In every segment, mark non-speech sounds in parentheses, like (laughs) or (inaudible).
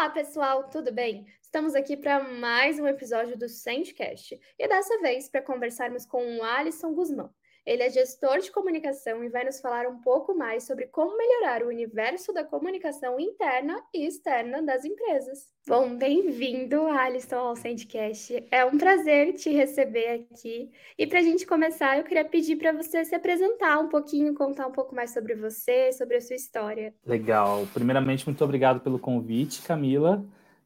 Olá, pessoal, tudo bem? Estamos aqui para mais um episódio do Sandcast e dessa vez para conversarmos com o Alisson Guzmão. Ele é gestor de comunicação e vai nos falar um pouco mais sobre como melhorar o universo da comunicação interna e externa das empresas. Bom, bem-vindo, Alisson, ao Sandcast. É um prazer te receber aqui. E para a gente começar, eu queria pedir para você se apresentar um pouquinho, contar um pouco mais sobre você, sobre a sua história. Legal. Primeiramente, muito obrigado pelo convite, Camila.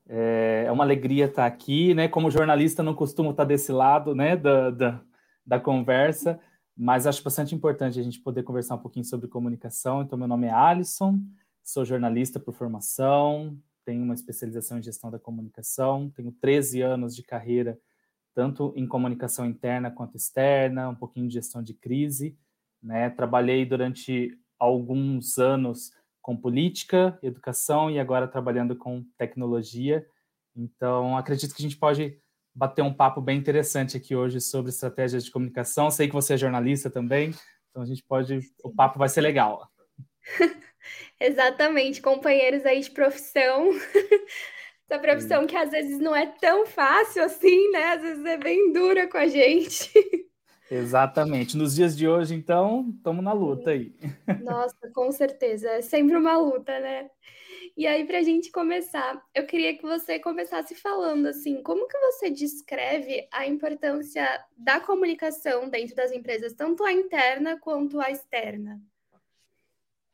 É uma alegria estar aqui, né? Como jornalista, não costumo estar desse lado, né, da, da, da conversa. Mas acho bastante importante a gente poder conversar um pouquinho sobre comunicação. Então, meu nome é Alisson, sou jornalista por formação, tenho uma especialização em gestão da comunicação, tenho 13 anos de carreira, tanto em comunicação interna quanto externa, um pouquinho de gestão de crise. Né? Trabalhei durante alguns anos com política, educação e agora trabalhando com tecnologia. Então, acredito que a gente pode bater um papo bem interessante aqui hoje sobre estratégias de comunicação. Sei que você é jornalista também, então a gente pode. O papo vai ser legal. (laughs) Exatamente, companheiros aí de profissão. (laughs) Essa profissão Sim. que às vezes não é tão fácil assim, né? Às vezes é bem dura com a gente. (laughs) Exatamente. Nos dias de hoje, então, estamos na luta aí. Nossa, com certeza. É sempre uma luta, né? E aí, para a gente começar, eu queria que você começasse falando assim, como que você descreve a importância da comunicação dentro das empresas, tanto a interna quanto a externa?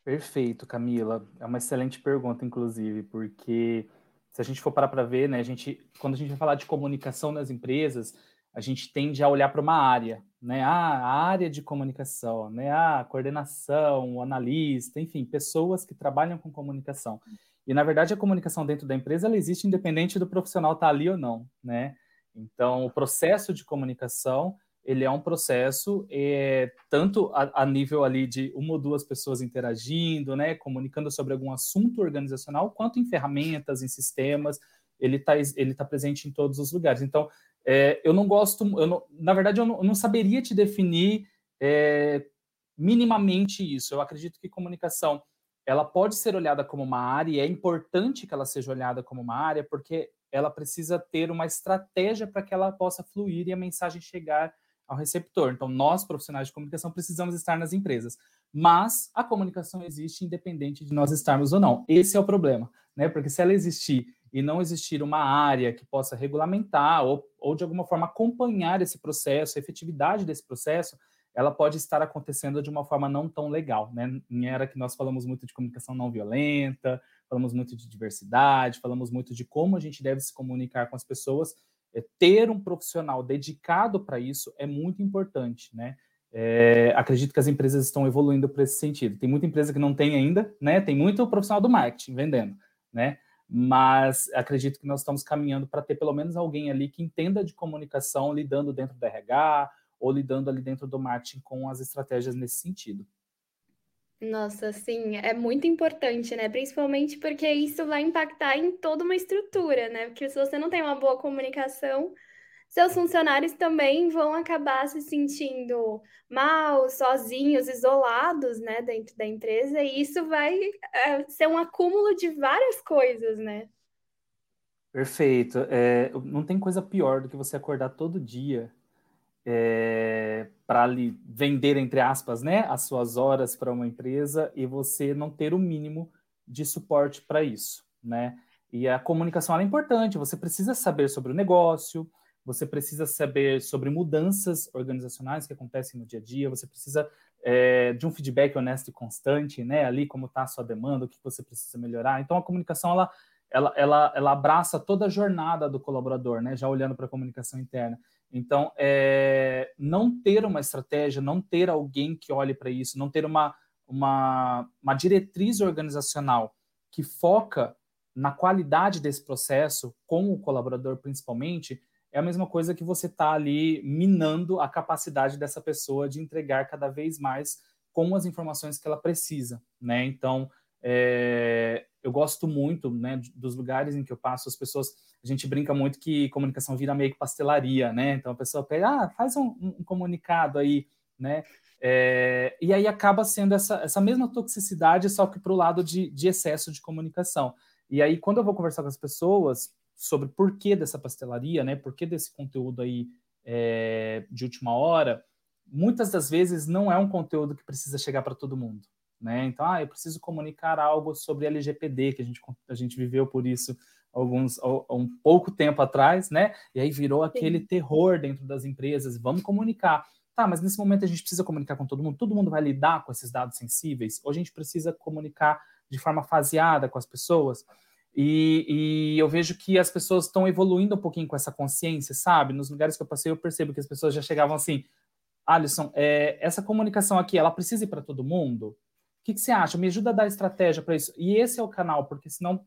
Perfeito, Camila. É uma excelente pergunta, inclusive, porque se a gente for parar para ver, né, a gente, quando a gente vai falar de comunicação nas empresas, a gente tende a olhar para uma área, né? Ah, a área de comunicação, né? Ah, coordenação, analista, enfim, pessoas que trabalham com comunicação. E, na verdade, a comunicação dentro da empresa ela existe independente do profissional estar tá ali ou não, né? Então, o processo de comunicação, ele é um processo é, tanto a, a, nível ali de uma ou duas pessoas interagindo, né, comunicando sobre algum assunto organizacional, quanto em ferramentas, em sistemas, ele está ele tá presente em todos os lugares. Então, é, eu não gosto, eu não, na verdade, eu não, eu não saberia te definir é, minimamente isso. Eu acredito que comunicação ela pode ser olhada como uma área, e é importante que ela seja olhada como uma área, porque ela precisa ter uma estratégia para que ela possa fluir e a mensagem chegar ao receptor. Então, nós, profissionais de comunicação, precisamos estar nas empresas. Mas a comunicação existe independente de nós estarmos ou não. Esse é o problema, né? Porque se ela existir e não existir uma área que possa regulamentar ou, ou de alguma forma acompanhar esse processo, a efetividade desse processo, ela pode estar acontecendo de uma forma não tão legal, né? Em era que nós falamos muito de comunicação não violenta, falamos muito de diversidade, falamos muito de como a gente deve se comunicar com as pessoas, é, ter um profissional dedicado para isso é muito importante, né? É, acredito que as empresas estão evoluindo para esse sentido. Tem muita empresa que não tem ainda, né? Tem muito profissional do marketing vendendo, né? Mas acredito que nós estamos caminhando para ter pelo menos alguém ali que entenda de comunicação lidando dentro do RH ou lidando ali dentro do marketing com as estratégias nesse sentido. Nossa, sim, é muito importante, né? Principalmente porque isso vai impactar em toda uma estrutura, né? Porque se você não tem uma boa comunicação, seus funcionários também vão acabar se sentindo mal, sozinhos, isolados, né, dentro da empresa, e isso vai é, ser um acúmulo de várias coisas, né? Perfeito. É, não tem coisa pior do que você acordar todo dia é, para lhe vender, entre aspas, né, as suas horas para uma empresa e você não ter o mínimo de suporte para isso, né? E a comunicação é importante, você precisa saber sobre o negócio, você precisa saber sobre mudanças organizacionais que acontecem no dia a dia, você precisa é, de um feedback honesto e constante, né? Ali como está a sua demanda, o que você precisa melhorar. Então a comunicação ela, ela, ela, ela abraça toda a jornada do colaborador, né? Já olhando para a comunicação interna. Então, é, não ter uma estratégia, não ter alguém que olhe para isso, não ter uma, uma, uma diretriz organizacional que foca na qualidade desse processo, com o colaborador principalmente, é a mesma coisa que você está ali minando a capacidade dessa pessoa de entregar cada vez mais com as informações que ela precisa, né? Então, é, eu gosto muito, né, dos lugares em que eu passo, as pessoas, a gente brinca muito que comunicação vira meio que pastelaria, né? Então a pessoa pega, ah, faz um, um comunicado aí, né? É, e aí acaba sendo essa, essa mesma toxicidade, só que para o lado de, de excesso de comunicação. E aí, quando eu vou conversar com as pessoas sobre por que dessa pastelaria, né, por que desse conteúdo aí é, de última hora, muitas das vezes não é um conteúdo que precisa chegar para todo mundo. Né? Então, ah, eu preciso comunicar algo sobre LGPD, que a gente, a gente viveu por isso alguns um pouco tempo atrás, né? E aí virou aquele Sim. terror dentro das empresas. Vamos comunicar. Tá, mas nesse momento a gente precisa comunicar com todo mundo. Todo mundo vai lidar com esses dados sensíveis? Ou a gente precisa comunicar de forma faseada com as pessoas? E, e eu vejo que as pessoas estão evoluindo um pouquinho com essa consciência, sabe? Nos lugares que eu passei, eu percebo que as pessoas já chegavam assim: Alisson, é, essa comunicação aqui, ela precisa ir para todo mundo? O que, que, você acha? Me ajuda a dar estratégia para isso. E esse é o canal, porque senão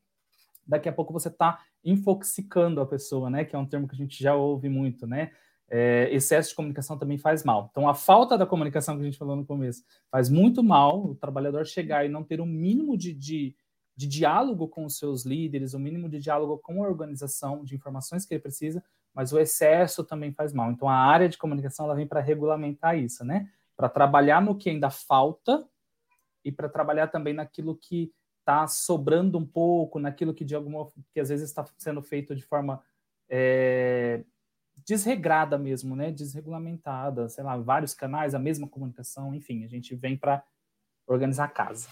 daqui a pouco você está infoxicando a pessoa, né? Que é um termo que a gente já ouve muito, né? É, excesso de comunicação também faz mal. Então, a falta da comunicação que a gente falou no começo faz muito mal o trabalhador chegar e não ter um mínimo de, de, de diálogo com os seus líderes, o um mínimo de diálogo com a organização, de informações que ele precisa, mas o excesso também faz mal. Então, a área de comunicação ela vem para regulamentar isso, né? Para trabalhar no que ainda falta e para trabalhar também naquilo que está sobrando um pouco, naquilo que de alguma que às vezes está sendo feito de forma é, desregrada mesmo, né? Desregulamentada, sei lá, vários canais, a mesma comunicação, enfim, a gente vem para organizar a casa.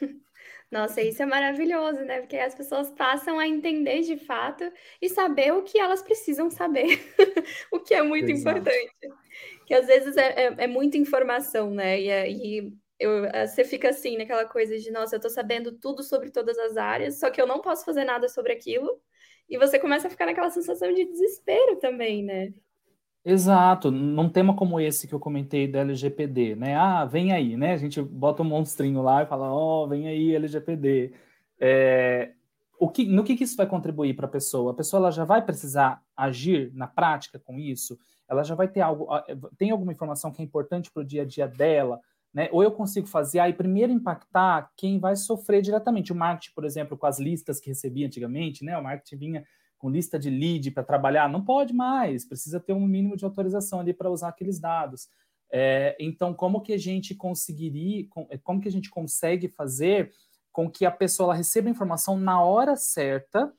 (laughs) Nossa, isso é maravilhoso, né? Porque as pessoas passam a entender de fato e saber o que elas precisam saber, (laughs) o que é muito Exato. importante. Que às vezes é, é, é muita informação, né? E, e eu, eh, você fica assim, naquela coisa de, nossa, eu tô sabendo tudo sobre todas as áreas, só que eu não posso fazer nada sobre aquilo. E você começa a ficar naquela sensação de desespero também, né? Exato, num tema como esse que eu comentei da LGPD, né? Ah, vem aí, né? A gente bota um monstrinho lá e fala, ó, oh, vem aí LGPD. É, o que, no que, que isso vai contribuir para a pessoa? A pessoa ela já vai precisar agir na prática com isso? Ela já vai ter algo, tem alguma informação que é importante para o dia a dia dela? Né? Ou eu consigo fazer aí primeiro impactar quem vai sofrer diretamente. O marketing, por exemplo, com as listas que recebia antigamente, né? O marketing vinha com lista de lead para trabalhar, não pode mais, precisa ter um mínimo de autorização ali para usar aqueles dados. É, então, como que a gente conseguiria, como que a gente consegue fazer com que a pessoa receba a informação na hora certa,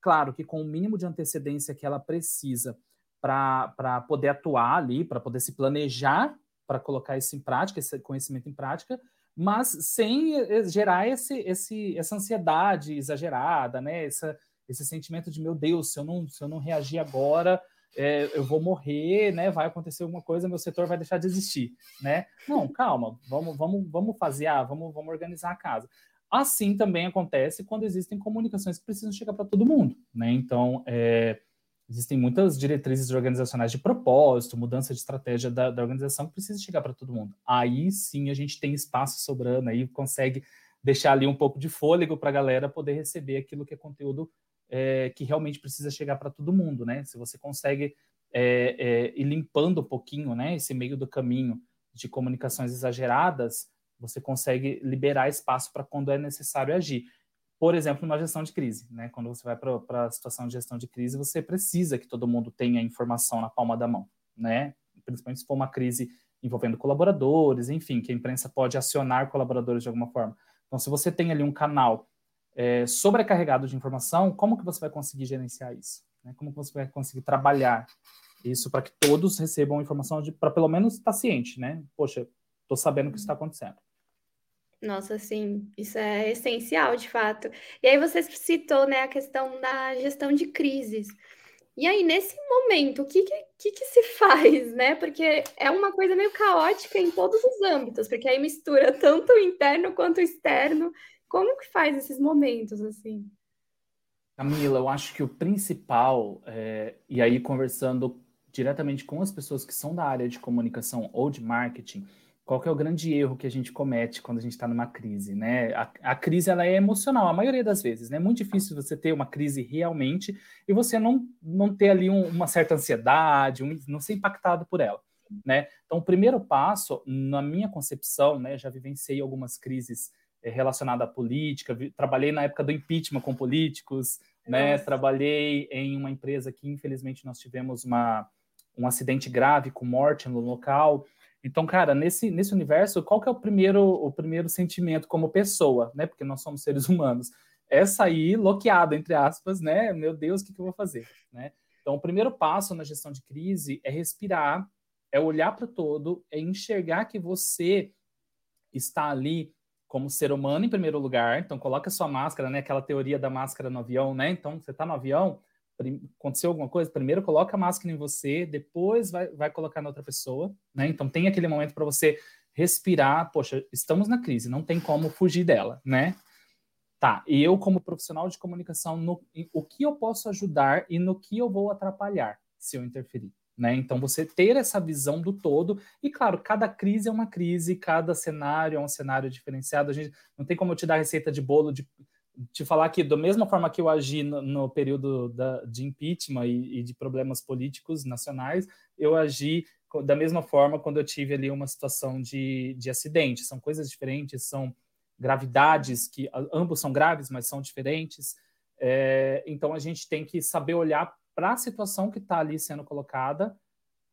claro que com o mínimo de antecedência que ela precisa para poder atuar ali, para poder se planejar para colocar isso em prática, esse conhecimento em prática, mas sem eh, gerar esse, esse, essa ansiedade exagerada, né? Essa, esse sentimento de meu Deus, se eu não, se eu não reagir agora, é, eu vou morrer, né? Vai acontecer alguma coisa, meu setor vai deixar de existir, né? Não, calma, vamos, vamos, vamos fazer, ah, vamos, vamos organizar a casa. Assim também acontece quando existem comunicações que precisam chegar para todo mundo, né? Então, é, existem muitas diretrizes organizacionais de propósito, mudança de estratégia da, da organização que precisa chegar para todo mundo. Aí sim a gente tem espaço sobrando, aí consegue deixar ali um pouco de fôlego para a galera poder receber aquilo que é conteúdo é, que realmente precisa chegar para todo mundo, né? Se você consegue é, é, ir limpando um pouquinho, né, esse meio do caminho de comunicações exageradas, você consegue liberar espaço para quando é necessário agir por exemplo, numa gestão de crise. Né? Quando você vai para a situação de gestão de crise, você precisa que todo mundo tenha informação na palma da mão, né? principalmente se for uma crise envolvendo colaboradores, enfim, que a imprensa pode acionar colaboradores de alguma forma. Então, se você tem ali um canal é, sobrecarregado de informação, como que você vai conseguir gerenciar isso? Né? Como que você vai conseguir trabalhar isso para que todos recebam informação para pelo menos estar ciente, né? Poxa, estou sabendo o que está acontecendo. Nossa, sim, isso é essencial, de fato. E aí você citou, né, a questão da gestão de crises. E aí, nesse momento, o que, que, que, se (laughs) faz, né? Porque é uma coisa meio caótica em todos os âmbitos, porque aí mistura (laughs) tanto o interno quanto o externo. Como que faz esses momentos, assim? Camila, eu acho que o principal, é, e aí conversando diretamente com as pessoas que são da área de comunicação ou de marketing, qual que é o grande erro que a gente comete quando a gente está numa crise, né? A, a, crise ela é emocional, a maioria das vezes, né? É muito difícil você ter uma crise realmente e você não, não ter ali um, uma certa ansiedade, um, não ser impactado por ela, né? Então, o primeiro passo, na minha concepção, né? Já vivenciei algumas crises é, relacionadas à política, vi, trabalhei na época do impeachment com políticos, né? Nossa. Trabalhei em uma empresa que, infelizmente, nós tivemos uma, um acidente grave com morte no local. Então, cara, nesse, nesse universo, qual que é o primeiro, o primeiro sentimento como pessoa, né? Porque nós somos seres humanos. é sair bloqueado, entre aspas, né? Meu Deus, o que, que eu vou fazer, né? Então, o primeiro passo na gestão de crise é respirar, é olhar para o todo, é enxergar que você está ali como ser humano em primeiro lugar. Então, coloca sua máscara, né? Aquela teoria da máscara no avião, né? Então, você está no avião, aconteceu alguma coisa, primeiro coloca a máscara em você, depois vai, vai colocar na outra pessoa, né? Então, tem aquele momento para você respirar. Poxa, estamos na crise, não tem como fugir dela, né? Tá, e eu, como profissional de comunicação, no, o que eu posso ajudar e no que eu vou atrapalhar se eu interferir? Né? Então, você ter essa visão do todo, e claro, cada crise é uma crise, cada cenário é um cenário diferenciado. A gente não tem como eu te dar receita de bolo de te falar que, da mesma forma que eu agi no, no período da, de impeachment e, e, de problemas políticos nacionais, eu agi da mesma forma quando eu tive ali uma situação de, de acidente. São coisas diferentes, são gravidades que ambos são graves, mas são diferentes. É, então a gente tem que saber olhar para a situação que está ali sendo colocada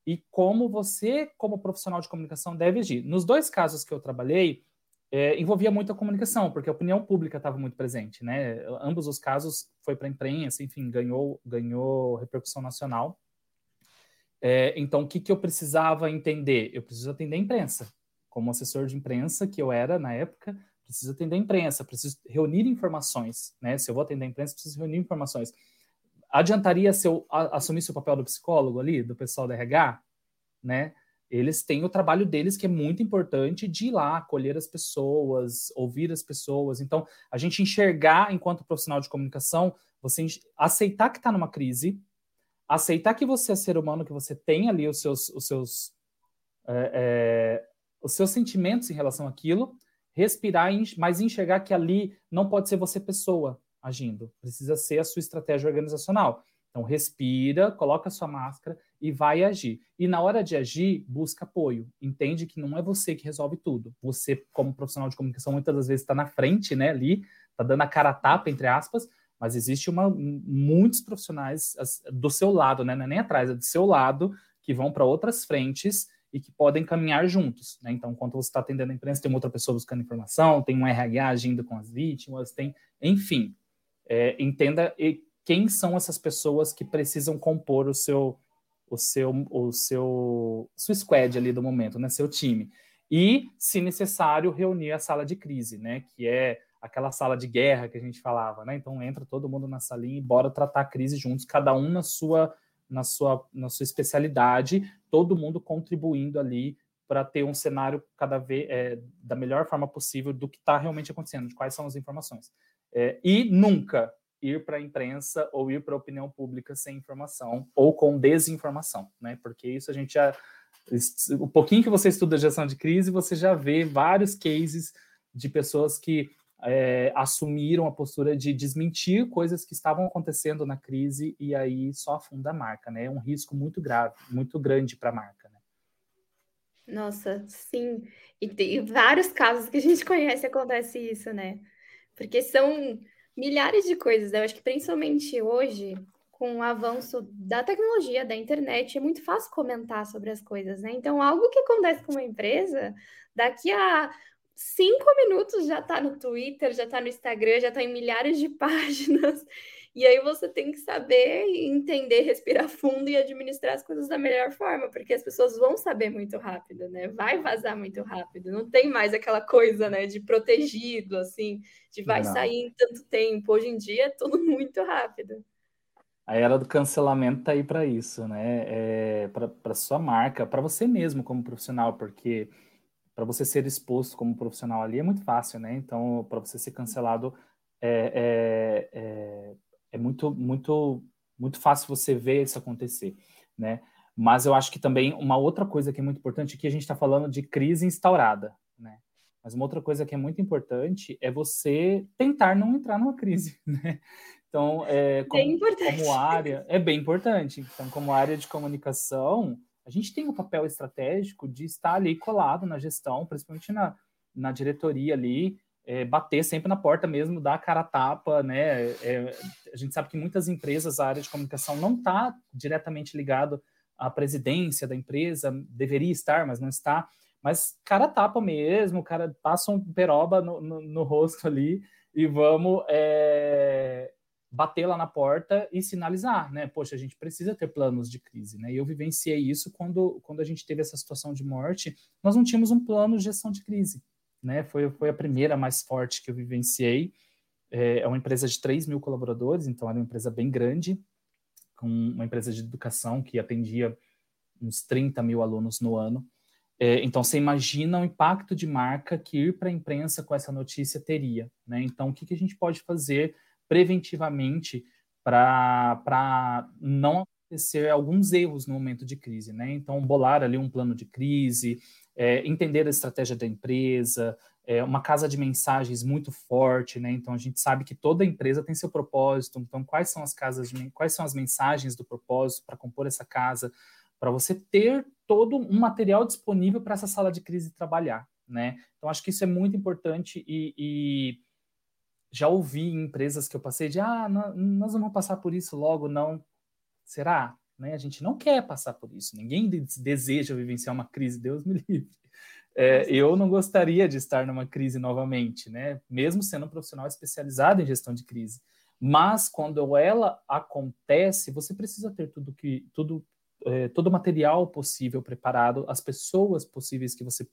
e como você, como profissional de comunicação, deve agir. Nos dois casos que eu trabalhei, é, envolvia muito a comunicação, porque a opinião pública estava muito presente, né? Ambos os casos foi para a imprensa, enfim, ganhou, ganhou repercussão nacional. É, então, o que, que eu precisava entender? Eu preciso atender a imprensa. Como assessor de imprensa que eu era na época, preciso atender a imprensa, preciso reunir informações, né? Se eu vou atender a imprensa, preciso reunir informações. Adiantaria se eu assumisse o papel do psicólogo ali, do pessoal da RH, né? Eles têm o trabalho deles que é muito importante de ir lá, acolher as pessoas, ouvir as pessoas. Então, a gente enxergar enquanto profissional de comunicação, você aceitar que está numa crise, aceitar que você é ser humano, que você tem ali os seus, os seus, é, é, os seus sentimentos em relação àquilo, respirar, mas enxergar que ali não pode ser você pessoa agindo, precisa ser a sua estratégia organizacional. Então, respira, coloca a sua máscara e vai agir. E na hora de agir, busca apoio. Entende que não é você que resolve tudo. Você, como profissional de comunicação, muitas das vezes está na frente, né, ali, está dando a cara a tapa, entre aspas, mas existe uma, muitos profissionais do seu lado, né, é nem atrás, é do seu lado, que vão para outras frentes e que podem caminhar juntos. Né? Então, enquanto você está atendendo a imprensa, tem outra pessoa buscando informação, tem um RH agindo com as vítimas, tem, enfim, é, entenda quem são essas pessoas que precisam compor o seu, o seu, o seu, sua squad ali do momento, né? Seu time. E, se necessário, reunir a sala de crise, né? Que é aquela sala de guerra que a gente falava, né? Então entra todo mundo na salinha e bora tratar a crise juntos, cada um na sua na sua, na sua especialidade, todo mundo contribuindo ali para ter um cenário cada vez é, da melhor forma possível do que está realmente acontecendo, de quais são as informações. É, e nunca ir para a imprensa ou ir para a opinião pública sem informação ou com desinformação, né? Porque isso a gente já. O pouquinho que você estuda gestão de crise, você já vê vários cases de pessoas que é, assumiram a postura de desmentir coisas que estavam acontecendo na crise e aí só afunda a marca, né? É um risco muito grave, muito grande para a marca, né? Nossa, sim. E tem vários casos que a gente (laughs) conhece acontece isso, né? Porque são milhares de coisas. Né? Eu acho que principalmente hoje, com o avanço da tecnologia, da internet, é muito fácil comentar sobre as coisas, né? Então, algo que acontece com uma empresa, daqui a cinco minutos já está no Twitter, já está no Instagram, já está em milhares de (laughs) páginas. E aí você tem que saber entender, respirar (laughs) fundo e administrar as coisas da melhor forma, porque as pessoas vão saber muito rápido, né? Vai vazar muito rápido. Não tem mais aquela coisa, né, de protegido, assim, de vai Não. sair em tanto tempo. Hoje em dia é tudo (laughs) muito rápido. A era do cancelamento tá aí para isso, né? É, para sua marca, para você mesmo como profissional, porque para você ser exposto como profissional ali é muito fácil, né? Então, para você ser cancelado é, é, é, é, muito, muito, muito fácil você ver isso acontecer, né? Mas eu acho que também uma outra coisa que é muito importante aqui a gente está falando de crise instaurada, né? Mas uma outra coisa que é muito importante é você tentar não entrar numa crise, (laughs) né? Então, é, como, como área, é bem importante. Então, como área de comunicação, a gente tem um papel estratégico de estar ali colado na gestão, principalmente na, na diretoria ali, é, bater sempre na porta mesmo, dar a cara a tapa, né? É, a gente sabe que muitas empresas, a área de comunicação não está diretamente ligado à presidência da empresa, deveria estar, mas não está. Mas cara a tapa mesmo, o cara passa um peroba no, no, no rosto ali e vamos é, bater lá na porta e sinalizar, né? Poxa, a gente precisa ter planos de crise, né? E eu vivenciei isso quando, quando a gente teve essa situação de morte, nós não tínhamos um plano de gestão de crise, né? Foi, foi a primeira mais forte que eu vivenciei. É, é uma empresa de 3 mil colaboradores, então era uma empresa bem grande, com uma empresa de educação que atendia uns 30 mil alunos no ano. É, então, você imagina o impacto de marca que ir para a imprensa com essa notícia teria. Né? Então, o que, que a gente pode fazer preventivamente para não acontecer alguns erros no momento de crise, né? Então, bolar ali um plano de crise, é, entender a estratégia da empresa, é, uma casa de mensagens muito forte, né? Então, a gente sabe que toda empresa tem seu propósito. Então, quais são as casas, de, quais são as mensagens do propósito para compor essa casa, para você ter todo um material disponível para essa sala de crise trabalhar, né? Então, acho que isso é muito importante e, e já ouvi em empresas que eu passei de ah, nós não vamos passar por isso logo, não. Será? Né? A gente não quer passar por isso. Ninguém deseja vivenciar uma crise, Deus me (laughs) livre. É, eu não gostaria de estar numa crise novamente, né? Mesmo sendo um profissional especializado em gestão de crise. Mas quando ela acontece, você precisa ter tudo que tudo é, todo o material possível preparado, as pessoas possíveis que você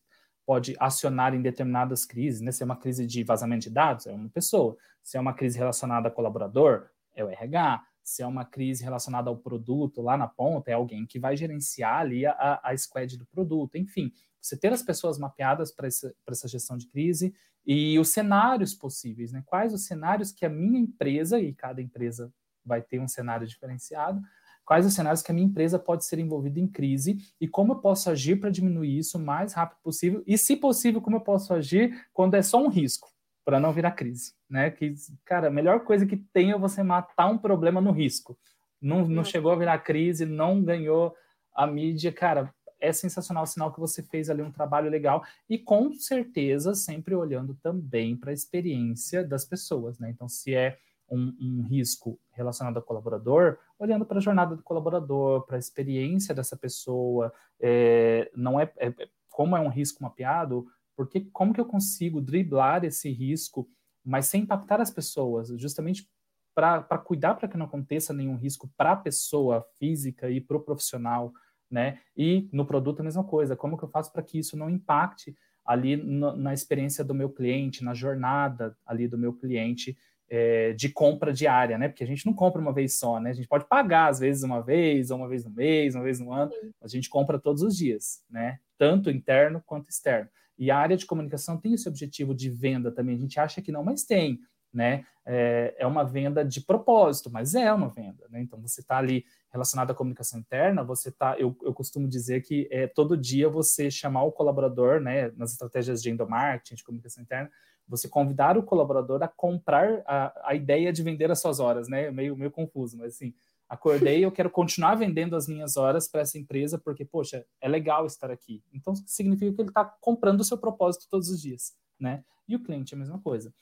pode acionar em determinadas crises, né? Se é uma crise de vazamento de dados, é uma pessoa. Se é uma crise relacionada a colaborador, é o RH. Se é uma crise relacionada ao produto lá na ponta, é alguém que vai gerenciar ali a, a squad do produto. Enfim, você ter as pessoas mapeadas para essa, gestão de crise e os cenários possíveis, né? Quais os cenários que a minha empresa, e cada empresa vai ter um cenário diferenciado, quais os cenários que a minha empresa pode ser envolvida em crise e como eu posso agir para diminuir isso o mais rápido possível e, se possível, como eu posso agir quando é só um risco, para não virar crise, né? Que, cara, a melhor coisa que tem é você matar um problema no risco. Não, não chegou a virar crise, não ganhou a mídia, cara, é sensacional o sinal que você fez ali um trabalho legal e com certeza sempre olhando também para a experiência das pessoas, né? Então, se é um, um risco relacionado ao colaborador, olhando para a jornada do colaborador, para a experiência dessa pessoa, é, não é, é, como é um risco mapeado, porque como que eu consigo driblar esse risco, mas sem impactar as pessoas, justamente para cuidar para que não aconteça nenhum risco para a pessoa física e para o profissional, né? E no produto a mesma coisa, como que eu faço para que isso não impacte ali no, na experiência do meu cliente, na jornada ali do meu cliente, é, de compra diária, né? Porque a gente não compra uma vez só, né? A gente pode pagar às vezes uma vez, ou uma vez no mês, uma vez no ano, a gente compra todos os dias, né? Tanto interno quanto externo. E a área de comunicação tem esse objetivo de venda também. A gente acha que não, mas tem, né? É, é uma venda de propósito, mas é uma venda, né? Então você está ali relacionado à comunicação interna, você tá, eu, eu costumo dizer que é todo dia você chamar o colaborador, né? Nas estratégias de endomarketing, de comunicação interna, você convidar o colaborador a comprar a, a ideia de vender as suas horas, né? Meio, meio confuso, mas assim, acordei, eu quero continuar vendendo as minhas horas para essa empresa, porque, poxa, é legal estar aqui. Então, significa que ele está comprando o seu propósito todos os dias, né? E o cliente é a mesma coisa.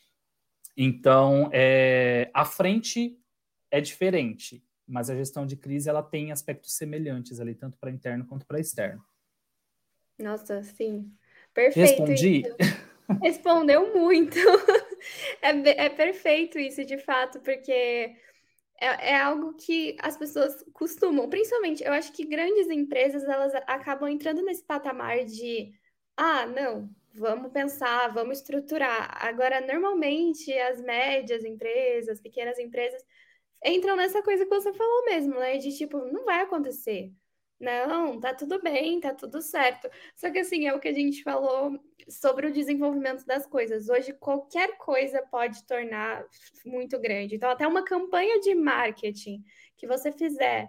Então, é, a frente é diferente, mas a gestão de crise ela tem aspectos semelhantes ali, tanto para interno quanto para externo. Nossa, sim. Perfeito. Respondi? Respondeu muito. (laughs) É, é perfeito isso, de fato, porque é, é, algo que as pessoas costumam, principalmente, eu acho que grandes empresas, elas acabam entrando nesse patamar de, ah, não, vamos pensar, vamos estruturar. Agora, normalmente, as médias empresas, pequenas empresas, entram nessa coisa que você falou mesmo, né? De tipo, não vai acontecer. Não, tá tudo bem, tá tudo certo. Só que assim, é o que a gente falou sobre o desenvolvimento das coisas. Hoje, qualquer coisa pode tornar muito grande. Então, até uma campanha de marketing que você fizer,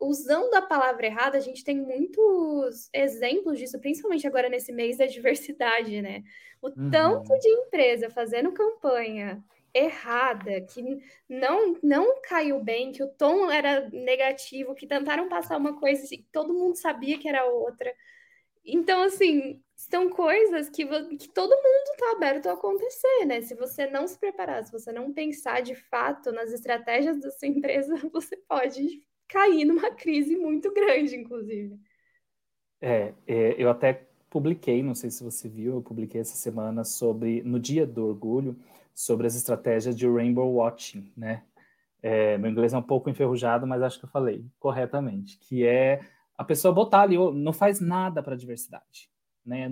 usando a palavra errada, a gente tem muitos exemplos disso, principalmente agora nesse mês da diversidade, né? O uhum. tanto de empresa fazendo campanha errada, que não não caiu bem, que o tom era negativo, que tentaram passar uma coisa e todo mundo sabia que era outra. Então, assim, são coisas que, que todo mundo está aberto a acontecer, né? Se você não se preparar, se você não pensar de fato nas estratégias da sua empresa, (laughs) você pode cair numa crise muito grande, inclusive. É, é eu até publiquei, não sei se você viu, eu publiquei essa semana sobre, no Dia do Orgulho, sobre as estratégias de rainbow watching, né? É, meu inglês é um pouco enferrujado, mas acho que eu falei corretamente, que é a pessoa botar ali, não faz nada para a diversidade. Né?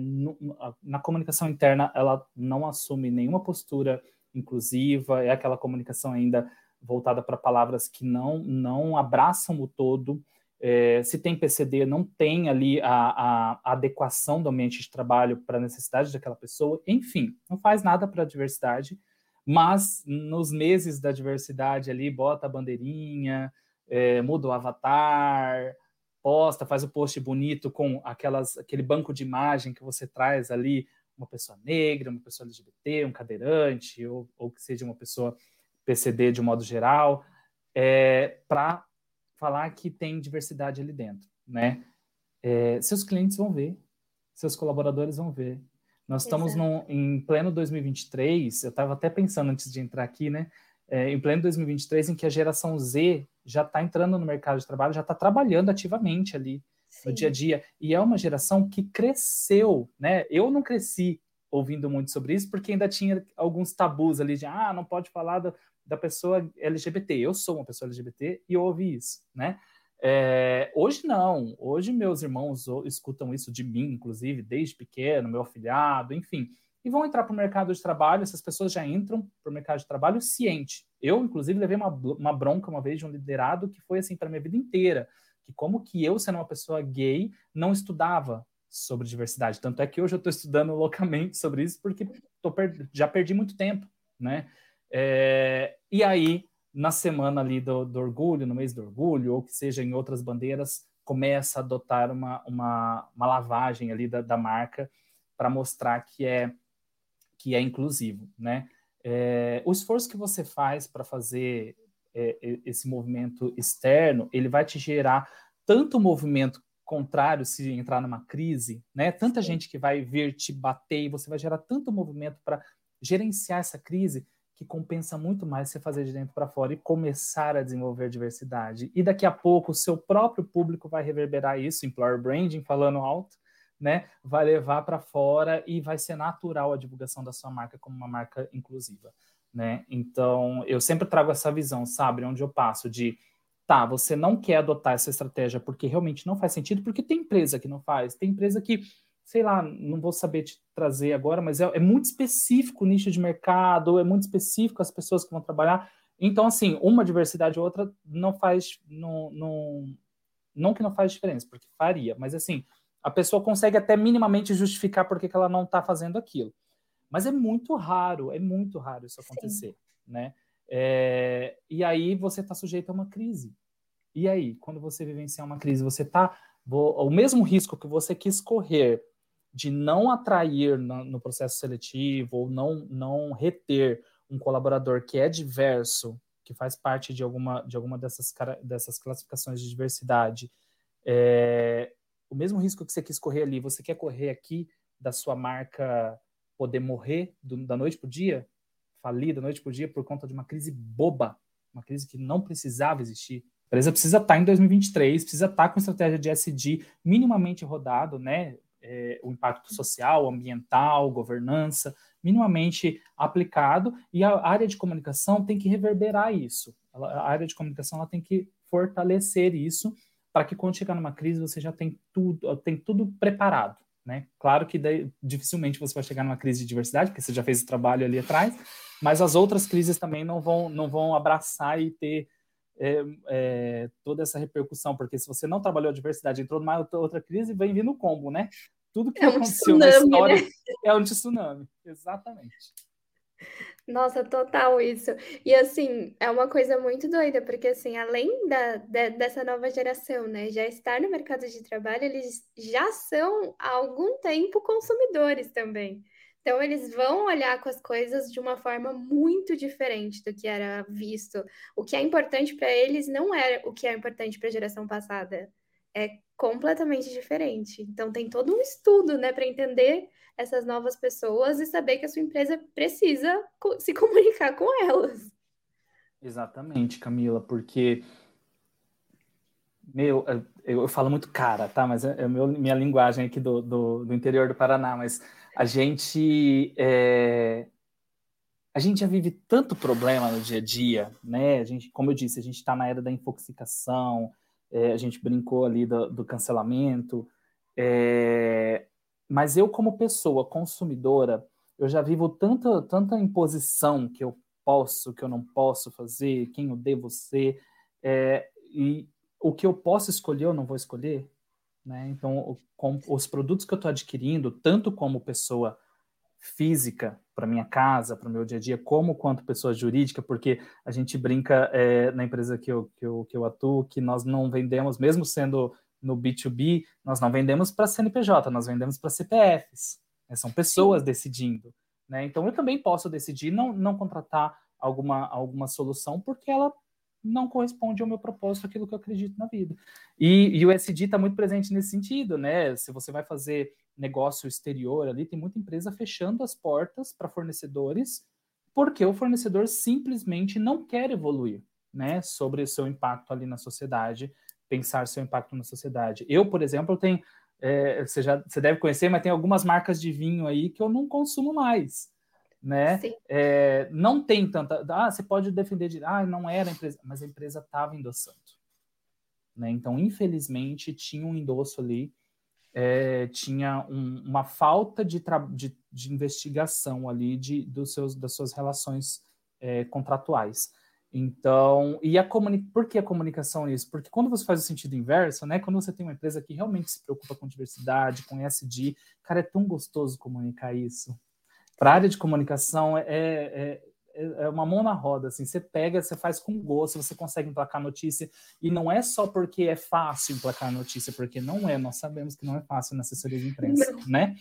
Na comunicação interna, ela não assume nenhuma postura inclusiva, é aquela comunicação ainda voltada para palavras que não, não abraçam o todo. É, se tem PCD, não tem ali a, a, a adequação do ambiente de trabalho para a necessidade daquela pessoa. Enfim, não faz nada para a diversidade, mas nos meses da diversidade ali, bota a bandeirinha, é, muda o avatar, posta, faz o post bonito com aquelas, aquele banco de imagem que você traz ali, uma pessoa negra, uma pessoa LGBT, um cadeirante, ou, ou que seja uma pessoa PCD de um modo geral, é, para falar que tem diversidade ali dentro, né? É, seus clientes vão ver, seus colaboradores vão ver. Nós estamos num, em pleno 2023, eu estava até pensando antes de entrar aqui, né? É, em pleno 2023, em que a geração Z já está entrando no mercado de trabalho, já está trabalhando ativamente ali Sim. no dia a dia. E é uma geração que cresceu, né? Eu não cresci ouvindo muito sobre isso, porque ainda tinha alguns tabus ali de, ah, não pode falar da, da pessoa LGBT. Eu sou uma pessoa LGBT e eu ouvi isso, né? É, hoje não, hoje meus irmãos escutam isso de mim, inclusive, desde pequeno, meu afilhado, enfim e vão entrar para o mercado de trabalho. Essas pessoas já entram para o mercado de trabalho ciente. Eu, inclusive, levei uma, uma bronca uma vez de um liderado que foi assim para minha vida inteira, que como que eu, sendo uma pessoa gay, não estudava sobre diversidade. Tanto é que hoje eu estou estudando (laughs) loucamente sobre isso porque per já perdi muito tempo, né? É, e aí, na semana ali do, do, orgulho, no mês do orgulho, ou que seja em outras bandeiras, começa a adotar uma, uma, uma lavagem ali da, da marca para mostrar que é que é inclusivo, né? É, o esforço que você faz para fazer é, esse movimento externo, ele vai te gerar tanto movimento contrário se entrar numa crise, né? Tanta gente que vai vir te bater e você vai gerar tanto movimento para gerenciar essa crise que compensa muito mais você fazer de dentro para fora e começar a desenvolver diversidade. E daqui a pouco o seu próprio público vai reverberar isso, employer branding falando alto, né, vai levar para fora e vai ser natural a divulgação da sua marca como uma marca inclusiva, né? Então, eu sempre trago essa visão, sabe, onde eu passo de tá, você não quer adotar essa estratégia porque realmente não faz sentido, porque tem empresa que não faz, tem empresa que, sei lá, não vou saber te trazer agora, mas é, é muito específico o nicho de mercado, é muito específico as pessoas que vão trabalhar. Então, assim, uma diversidade ou outra não faz, não, não, não que não faz diferença, porque faria, mas assim, a pessoa consegue até minimamente justificar por que ela não está fazendo aquilo. Mas é muito raro, é muito raro isso acontecer, Sim. né? É, e aí você está sujeito a uma crise. E aí, quando você vivenciar uma crise, você está o mesmo risco que você quis correr de não atrair no, processo seletivo ou não não reter um colaborador que é diverso, que faz parte de alguma de alguma dessas dessas classificações de diversidade, é, o mesmo risco que você quis correr ali, você quer correr aqui da sua marca poder morrer do, da noite para o dia, falir da noite para o dia por conta de uma crise boba, uma crise que não precisava existir. A empresa precisa estar tá em 2023, precisa estar tá com estratégia de SD minimamente rodado, né? É, o impacto social, ambiental, governança, minimamente aplicado, e a área de comunicação tem que reverberar isso. A área de comunicação ela tem que fortalecer isso para que quando chegar numa crise você já tem tudo, tem tudo preparado. Né? Claro que daí, dificilmente você vai chegar numa crise de diversidade, porque você já fez o trabalho ali atrás, mas as outras crises também não vão, não vão abraçar e ter é, é, toda essa repercussão, porque se você não trabalhou a diversidade, entrou numa outra crise, vem vindo o combo, né? Tudo que é um aconteceu tsunami, na história né? é um tsunami, exatamente. Nossa, total isso. E assim, é uma coisa muito doida, porque assim, além da, de, dessa nova geração, né, já estar no mercado de trabalho, eles já são há algum tempo consumidores também. Então, eles vão olhar com as coisas de uma forma muito diferente do que era visto. O que é importante para eles não era o que é importante para a geração passada. É completamente diferente. Então, tem todo um estudo, né, para entender essas novas pessoas e saber que a sua empresa precisa se (laughs) comunicar com elas. Exatamente, Camila, porque meu, eu, falo muito cara, tá? Mas é, é meu, minha linguagem aqui do, do, do, interior do Paraná, mas a gente é, a gente já vive tanto problema no dia a dia, né? A gente, como eu disse, a gente está na era da infoxicação, é, a gente brincou ali do, do cancelamento, é, mas eu, como pessoa consumidora, eu já vivo tanta, tanta imposição que eu posso, que eu não posso fazer, quem eu devo ser, é, e o que eu posso escolher, eu não vou escolher. Né? Então, com os produtos que eu estou adquirindo, tanto como pessoa física para minha casa, para o meu dia a dia, como quanto pessoa jurídica, porque a gente brinca é, na empresa que eu, que, eu, que eu atuo que nós não vendemos, mesmo sendo no B2B, nós não vendemos para CNPJ, nós vendemos para CPFs. Né? São pessoas Sim. decidindo. Né? Então eu também posso decidir não, não contratar alguma, alguma solução porque ela não corresponde ao meu propósito, aquilo que eu acredito na vida. E, e o SD está muito presente nesse sentido, né? Se você vai fazer negócio exterior ali, tem muita empresa fechando as portas para fornecedores, porque o fornecedor simplesmente não quer evoluir, né? Sobre o seu impacto ali na sociedade, pensar seu impacto na sociedade. Eu, por exemplo, tenho, é, você já você deve conhecer, mas tem algumas marcas de vinho aí que eu não consumo mais né? É, não tem tanta. Ah, você pode defender de. Ah, não era a empresa, mas a empresa estava endossando. Né? Então, infelizmente, tinha um endosso ali, é, tinha um, uma falta de, de, de, investigação ali de, dos seus, das suas relações é, contratuais. Então, e a comuni... por que a comunicação nisso? Porque quando você faz o sentido inverso, né? Quando você tem uma empresa que realmente se preocupa com diversidade, com SD, cara, é tão gostoso comunicar isso para a área de comunicação é, é, é, é, uma mão na roda, assim, você pega, você faz com gosto, você consegue emplacar notícia, e não é só porque é fácil emplacar notícia, porque não é, nós sabemos que não é fácil na assessoria de imprensa, não. né?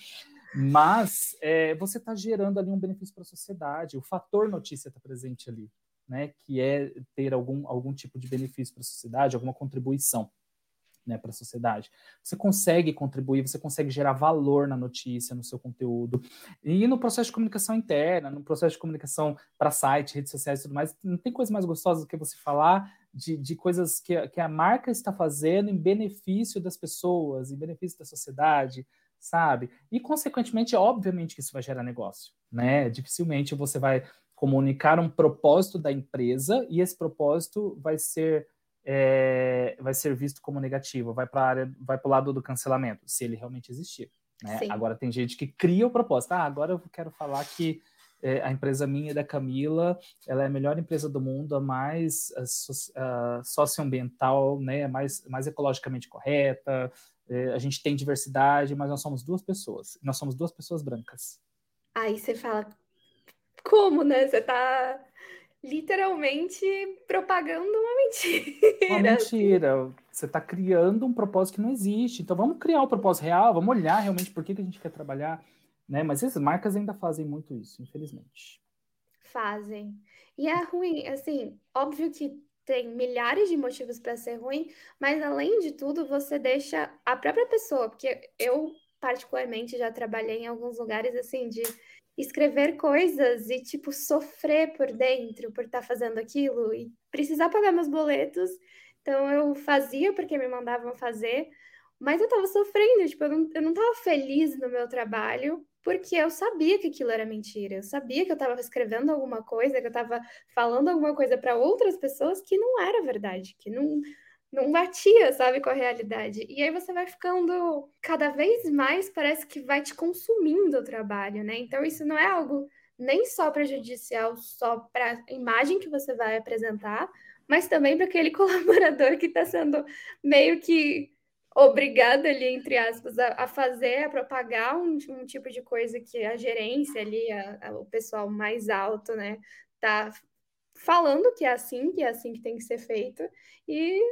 Mas é, você está gerando ali um benefício para a sociedade, o fator notícia está presente ali, né? Que é ter algum, algum tipo de benefício para a sociedade, alguma contribuição né, para a sociedade. Você consegue contribuir, você consegue gerar valor na notícia, no seu conteúdo. E no processo de comunicação interna, no processo de comunicação para site, redes sociais e tudo mais, não tem coisa mais gostosa do que você falar de, de coisas que, que a marca está fazendo em benefício das pessoas, em benefício da sociedade, sabe? E, consequentemente, obviamente que isso vai gerar negócio, né? Dificilmente você vai comunicar um propósito da empresa e esse propósito vai ser é, vai ser visto como negativo, vai para área, vai para o lado do cancelamento, se ele realmente existir. Né? Agora tem gente que cria o propósito. Ah, agora eu quero falar que é, a empresa minha da Camila, ela é a melhor empresa do mundo, a mais a, a socioambiental, né, mais, mais ecologicamente correta. É, a gente tem diversidade, mas nós somos duas pessoas. Nós somos duas pessoas brancas. Aí você fala, como, né? Você tá literalmente propagando uma mentira. Uma mentira. (laughs) Você está criando um propósito que não existe. Então vamos criar o um propósito real, vamos olhar realmente por que, que a gente quer trabalhar. Né? Mas essas marcas ainda fazem muito isso, infelizmente. Fazem. E é ruim, assim, óbvio que tem milhares de motivos para ser ruim, mas além de tudo, você deixa a própria pessoa, porque eu particularmente já trabalhei em alguns lugares assim de escrever coisas e, tipo, sofrer por dentro por estar tá fazendo aquilo e precisar pagar meus boletos. Então, eu fazia porque me mandavam fazer, mas eu tava sofrendo, tipo, eu não, eu não tava feliz no meu trabalho porque eu sabia que aquilo era mentira. Eu sabia que eu estava escrevendo alguma coisa, que eu estava falando alguma coisa para outras pessoas que não era verdade, que não não batia, sabe, com a realidade. E aí você vai ficando cada vez mais, parece que vai te consumindo o trabalho, né? Então isso não é algo nem só prejudicial, só para a imagem que você vai apresentar, mas também para aquele (laughs) colaborador que está sendo meio que obrigado ali, entre aspas, a, a fazer, a propagar um, um, tipo de coisa que a gerência ali, a, a, o pessoal mais alto, né, tá falando que é assim, que é assim que tem que ser feito, e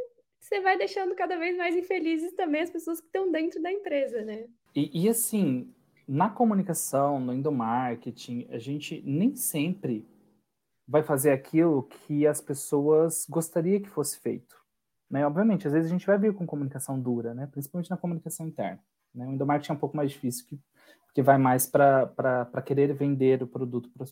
você vai deixando cada vez mais infelizes também as pessoas que estão dentro da empresa, né? E, e assim, na comunicação, no endomarketing, a gente nem sempre vai fazer aquilo que as pessoas gostariam que fosse feito. Né? Obviamente, às vezes a gente vai vir com comunicação dura, né? principalmente na comunicação interna. Né? O endomarketing é um pouco mais difícil, que, porque vai mais para querer vender o produto, pra,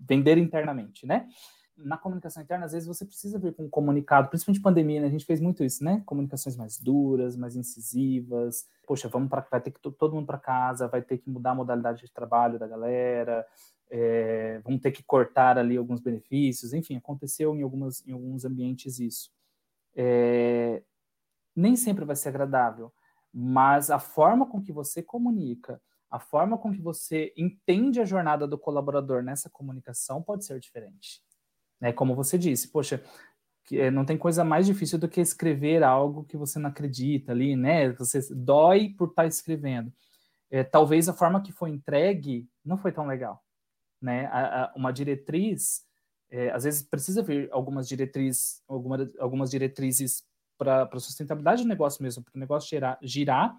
vender internamente, né? Na comunicação interna, às vezes você precisa vir com um comunicado, principalmente pandemia, né? A gente fez muito isso, né? Comunicações mais duras, mais incisivas. Poxa, vamos para vai ter que todo mundo para casa, vai ter que mudar a modalidade de trabalho da galera. é, vão ter que cortar ali alguns benefícios, enfim, aconteceu em, algumas, em alguns ambientes isso. É, nem sempre vai ser agradável, mas a forma com que você comunica, a forma com que você entende a jornada do colaborador nessa comunicação pode ser diferente. Né? Como você disse, poxa, que, é, não tem coisa mais difícil do que escrever algo que você não acredita ali, né? Você dói por estar tá escrevendo. É, talvez a forma que foi entregue não foi tão legal né? A, a, uma diretriz, é, às vezes precisa vir algumas diretrizes, alguma, algumas diretrizes para a sustentabilidade do negócio mesmo, para o negócio girar, girar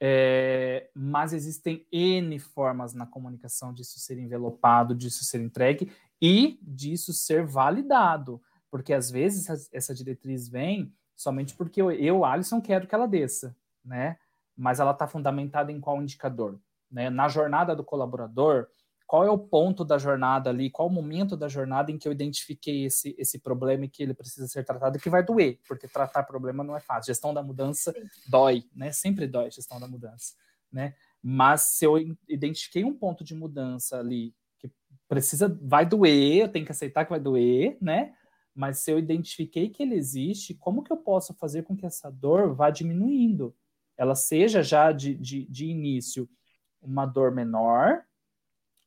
é, mas existem N formas na comunicação disso ser envelopado, disso ser entregue e disso ser validado, porque às vezes essa, essa diretriz vem somente porque eu, eu, Alisson, quero que ela desça, né? Mas ela está fundamentada em qual indicador? Né? Na jornada do colaborador, qual é o ponto da jornada ali, qual o momento da jornada em que eu identifiquei esse, esse problema e que ele precisa ser tratado, que vai doer, porque tratar problema não é fácil. Gestão da mudança Sim. dói, né? Sempre dói gestão da mudança, né? Mas se eu identifiquei um ponto de mudança ali precisa, vai doer, eu tenho que aceitar que vai doer, né? Mas se eu identifiquei que ele existe, como que eu posso fazer com que essa dor vá diminuindo? Ela seja já de, de, de início uma dor menor,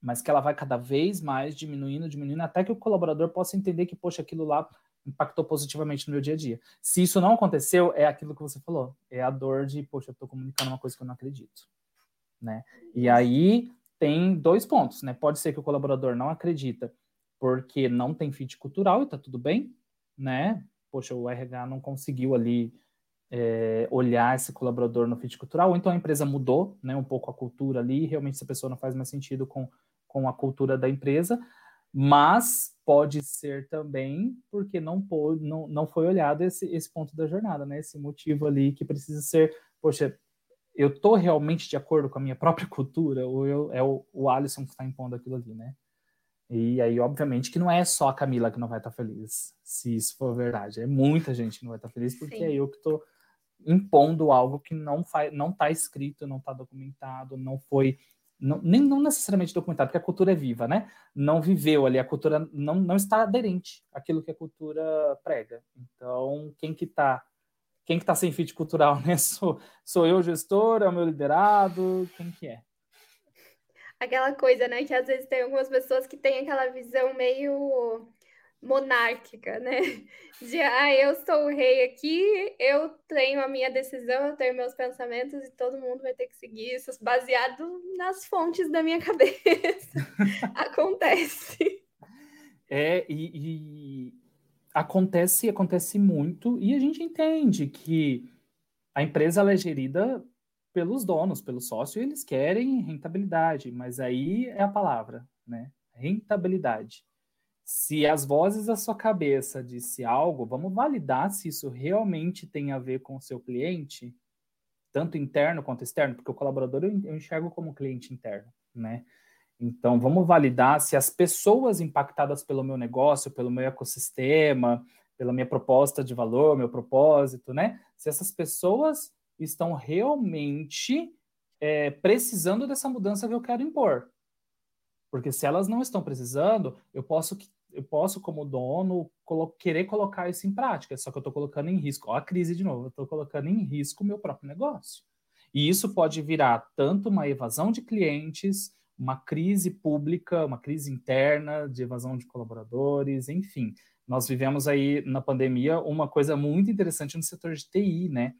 mas que ela vai cada vez mais diminuindo, diminuindo, até que o colaborador possa entender que, poxa, aquilo lá impactou positivamente no meu dia a dia. Se isso não aconteceu, é aquilo que você falou, é a dor de, poxa, eu estou comunicando uma coisa que eu não acredito, né? E aí tem dois pontos, né? Pode ser que o colaborador não acredita porque não tem fit cultural e tá tudo bem, né? Poxa, o RH não conseguiu ali é, olhar esse colaborador no fit cultural, ou então a empresa mudou, né, um pouco a cultura ali, realmente essa pessoa não faz mais sentido com com a cultura da empresa, mas pode ser também porque não, não, não foi olhado esse, esse ponto da jornada, né? Esse motivo ali que precisa ser, poxa, eu tô realmente de acordo com a minha própria (laughs) cultura ou eu, é o, o Alisson que está impondo aquilo ali, né? E aí, obviamente, que não é só a Camila que não vai estar tá feliz, se isso for verdade. É muita gente que não vai estar tá feliz, porque Sim. é eu que estou impondo algo que não está não tá escrito, não está documentado, não foi não, nem não necessariamente documentado, porque a cultura é viva, né? Não viveu ali, a cultura não, não está aderente àquilo que a cultura prega. Então, quem que está quem que tá sem fit cultural, né? (laughs) Sou, sou eu gestor, é o meu liderado, quem que é? Aquela coisa, né, que às vezes tem algumas pessoas que têm aquela visão meio monárquica, né? (laughs) De ah, eu sou o rei aqui, eu tenho a minha decisão, eu tenho meus pensamentos e todo mundo vai ter que seguir isso baseado nas fontes da minha (laughs) cabeça. acontece. É, e, e acontece, acontece muito, e a gente entende que a empresa é gerida pelos donos, pelo sócio, e eles querem rentabilidade, mas aí é a palavra, né? Rentabilidade se as vozes da sua cabeça disse algo, vamos validar se isso realmente tem a ver com o seu cliente, tanto interno quanto externo, porque o colaborador eu enxergo como cliente interno, né? Então, vamos validar se as pessoas impactadas pelo meu negócio, pelo meu ecossistema, pela minha proposta de valor, meu propósito, né? Se essas pessoas estão realmente é, precisando dessa mudança que eu quero impor. Porque se elas não estão precisando, eu posso eu posso, como dono, colo querer colocar isso em prática, só que eu estou colocando em risco. Ó, a crise de novo, eu estou colocando em risco o meu próprio negócio. E isso pode virar tanto uma evasão de clientes, uma crise pública, uma crise interna de evasão de colaboradores, enfim. Nós vivemos aí na pandemia uma coisa muito interessante no setor de TI, né?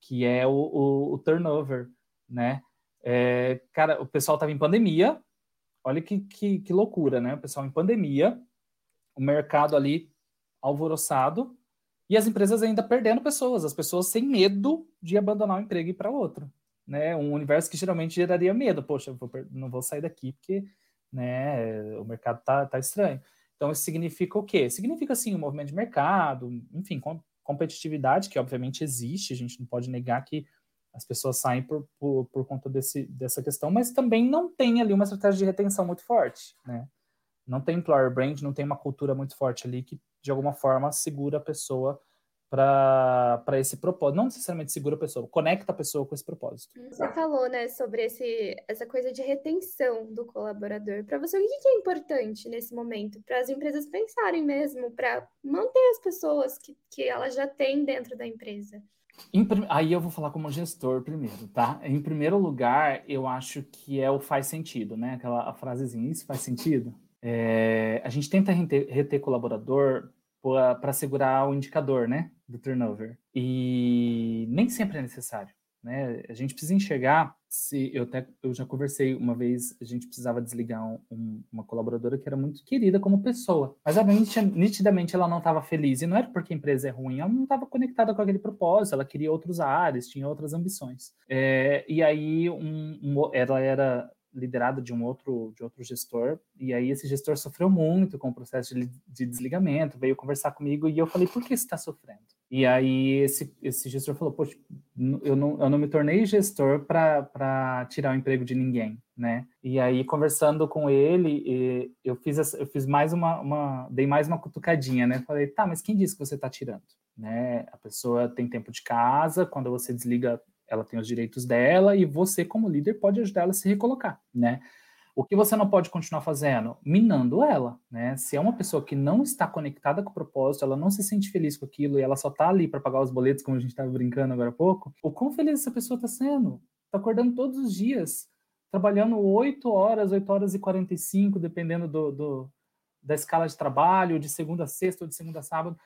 Que é o, o, o turnover, né? É, cara, o pessoal estava em pandemia, olha que, que, que loucura, né? O pessoal em pandemia, o mercado ali alvoroçado e as empresas ainda perdendo pessoas, as pessoas sem medo de abandonar o emprego e ir para outro, né? Um universo que geralmente geraria medo, poxa, vou, não vou sair daqui porque, né, o mercado tá, tá estranho. Então isso significa o quê? Significa sim um movimento de mercado, enfim, com, competitividade que obviamente existe, a gente não pode negar que as pessoas saem por, por, por conta desse, dessa questão, mas também não tem ali uma estratégia de retenção muito forte, né? não tem employer brand, não tem uma cultura muito forte ali que de alguma forma segura a pessoa para esse propósito. Não necessariamente segura a pessoa, conecta a pessoa com esse propósito. Você falou, né, sobre esse, essa coisa de retenção do colaborador. Para você, o que é importante nesse momento? Para as empresas pensarem mesmo, para manter as pessoas que, que elas já têm dentro da empresa? Aí eu vou falar como gestor primeiro, tá? Em primeiro lugar, eu acho que é o faz sentido, né? Aquela frasezinha, isso faz sentido? É, a gente tenta reter, reter colaborador para segurar o indicador, né, do turnover. E nem sempre é necessário, né? A gente precisa enxergar se eu até eu já conversei uma vez, a gente precisava desligar um, um, uma colaboradora que era muito querida como pessoa, mas obviamente nitidamente ela não estava feliz e não era porque a empresa é ruim, ela não estava conectada com aquele propósito, ela queria outros ares, tinha outras ambições. É, e aí um, ela era liderado de um outro de outro gestor e aí esse gestor sofreu muito com o processo de, de desligamento veio conversar comigo e eu falei por que está sofrendo e aí esse, esse gestor falou poxa eu não, eu não me tornei gestor para tirar o emprego de ninguém né? E aí conversando com ele eu fiz eu fiz mais uma, uma dei mais uma cutucadinha né? Falei tá mas quem disse que você está tirando? Né? A pessoa tem tempo de casa quando você desliga ela tem os direitos dela e você, como líder, pode ajudar ela a se recolocar, né? O que você não pode continuar fazendo? Minando ela, né? Se é uma pessoa que não está conectada com o propósito, ela não se sente feliz com aquilo e ela só está ali para pagar os boletos, como a gente estava brincando agora há pouco, o quão feliz essa pessoa está sendo? Está acordando todos os dias, trabalhando 8 horas, 8 horas e 45, dependendo do, do da escala de trabalho, de segunda a sexta ou de segunda a sábado,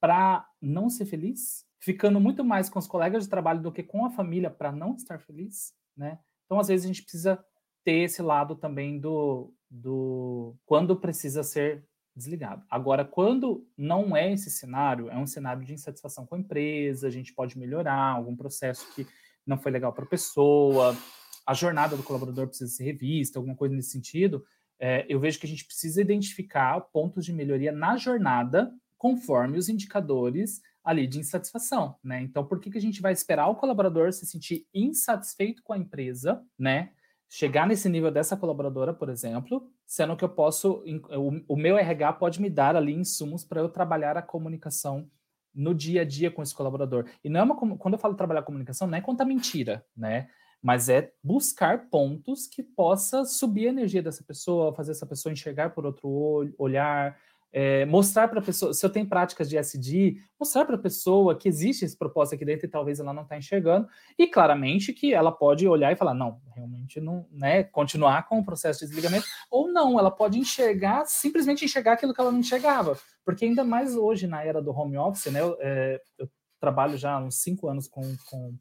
para não ser feliz? ficando muito mais com os colegas de trabalho do que com a família para não estar feliz, né? Então, às vezes, a gente precisa ter esse lado também do, do quando precisa ser desligado. Agora, quando não é esse cenário, é um cenário de insatisfação com a empresa, a gente pode melhorar algum processo que não foi legal para a pessoa, a jornada do colaborador precisa ser revista, alguma coisa nesse sentido. É, eu vejo que a gente precisa identificar pontos de melhoria na jornada conforme os indicadores ali de insatisfação, né? Então, por que, que a gente vai esperar o colaborador se sentir insatisfeito com a empresa, né? Chegar nesse nível dessa colaboradora, por exemplo, sendo que eu posso, o, o meu RH pode me dar ali insumos para eu trabalhar a comunicação no dia a dia com esse colaborador. E não é uma, quando eu falo trabalhar a comunicação, não é contar mentira, né? Mas é buscar pontos que possa subir a energia dessa pessoa, fazer essa pessoa enxergar por outro olhar, é, mostrar para a pessoa, se eu tenho práticas de SD, mostrar para a pessoa que existe esse propósito aqui dentro e talvez ela não está enxergando, e claramente que ela pode olhar e falar, não, realmente não, né, continuar com o processo de desligamento, ou não, ela pode enxergar, simplesmente enxergar aquilo que ela não enxergava, porque ainda mais hoje, na era do home office, né, eu, é, eu trabalho já há uns cinco anos com, com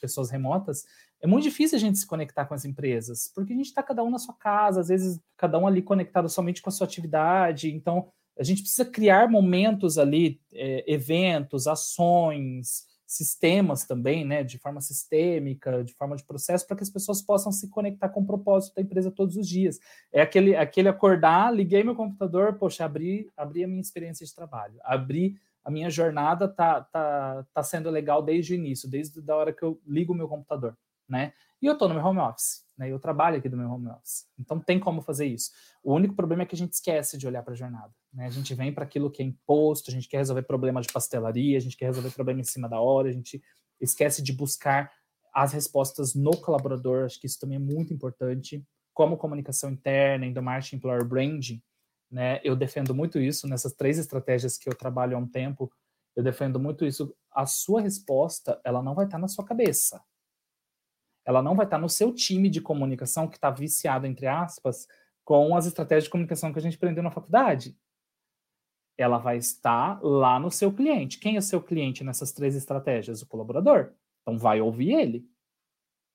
pessoas remotas, é muito difícil a gente se conectar com as empresas, porque a gente está cada um na sua casa, às vezes cada um ali conectado somente com a sua atividade, então a gente precisa criar momentos ali, é, eventos, ações, sistemas também, né, de forma sistêmica, de forma de processo, para que as pessoas possam se conectar com o propósito da empresa todos os dias. É aquele, aquele acordar, liguei meu computador, poxa, abri, abri a minha experiência de trabalho, abri a minha jornada tá, tá, tá sendo legal desde o início, desde a hora que eu ligo o meu computador, né? E eu estou no meu home office, né? Eu trabalho aqui do meu home office. Então tem como fazer isso. O único problema é que a gente esquece de olhar para a jornada. Né? A gente vem para aquilo que é imposto, a gente quer resolver problema de pastelaria, a gente quer resolver problema em cima da hora, a gente esquece de buscar as respostas no colaborador. Acho que isso também é muito importante. Como comunicação interna, endomarketing, employer branding, né? Eu defendo muito isso nessas três estratégias que eu trabalho há um tempo. Eu defendo muito isso. A sua resposta, ela não vai estar na sua cabeça ela não vai estar no seu time de comunicação que está viciado, entre aspas, com as estratégias de comunicação que a gente aprendeu na faculdade. Ela vai estar lá no seu cliente. Quem é seu cliente nessas três estratégias? O colaborador. Então, vai ouvir ele.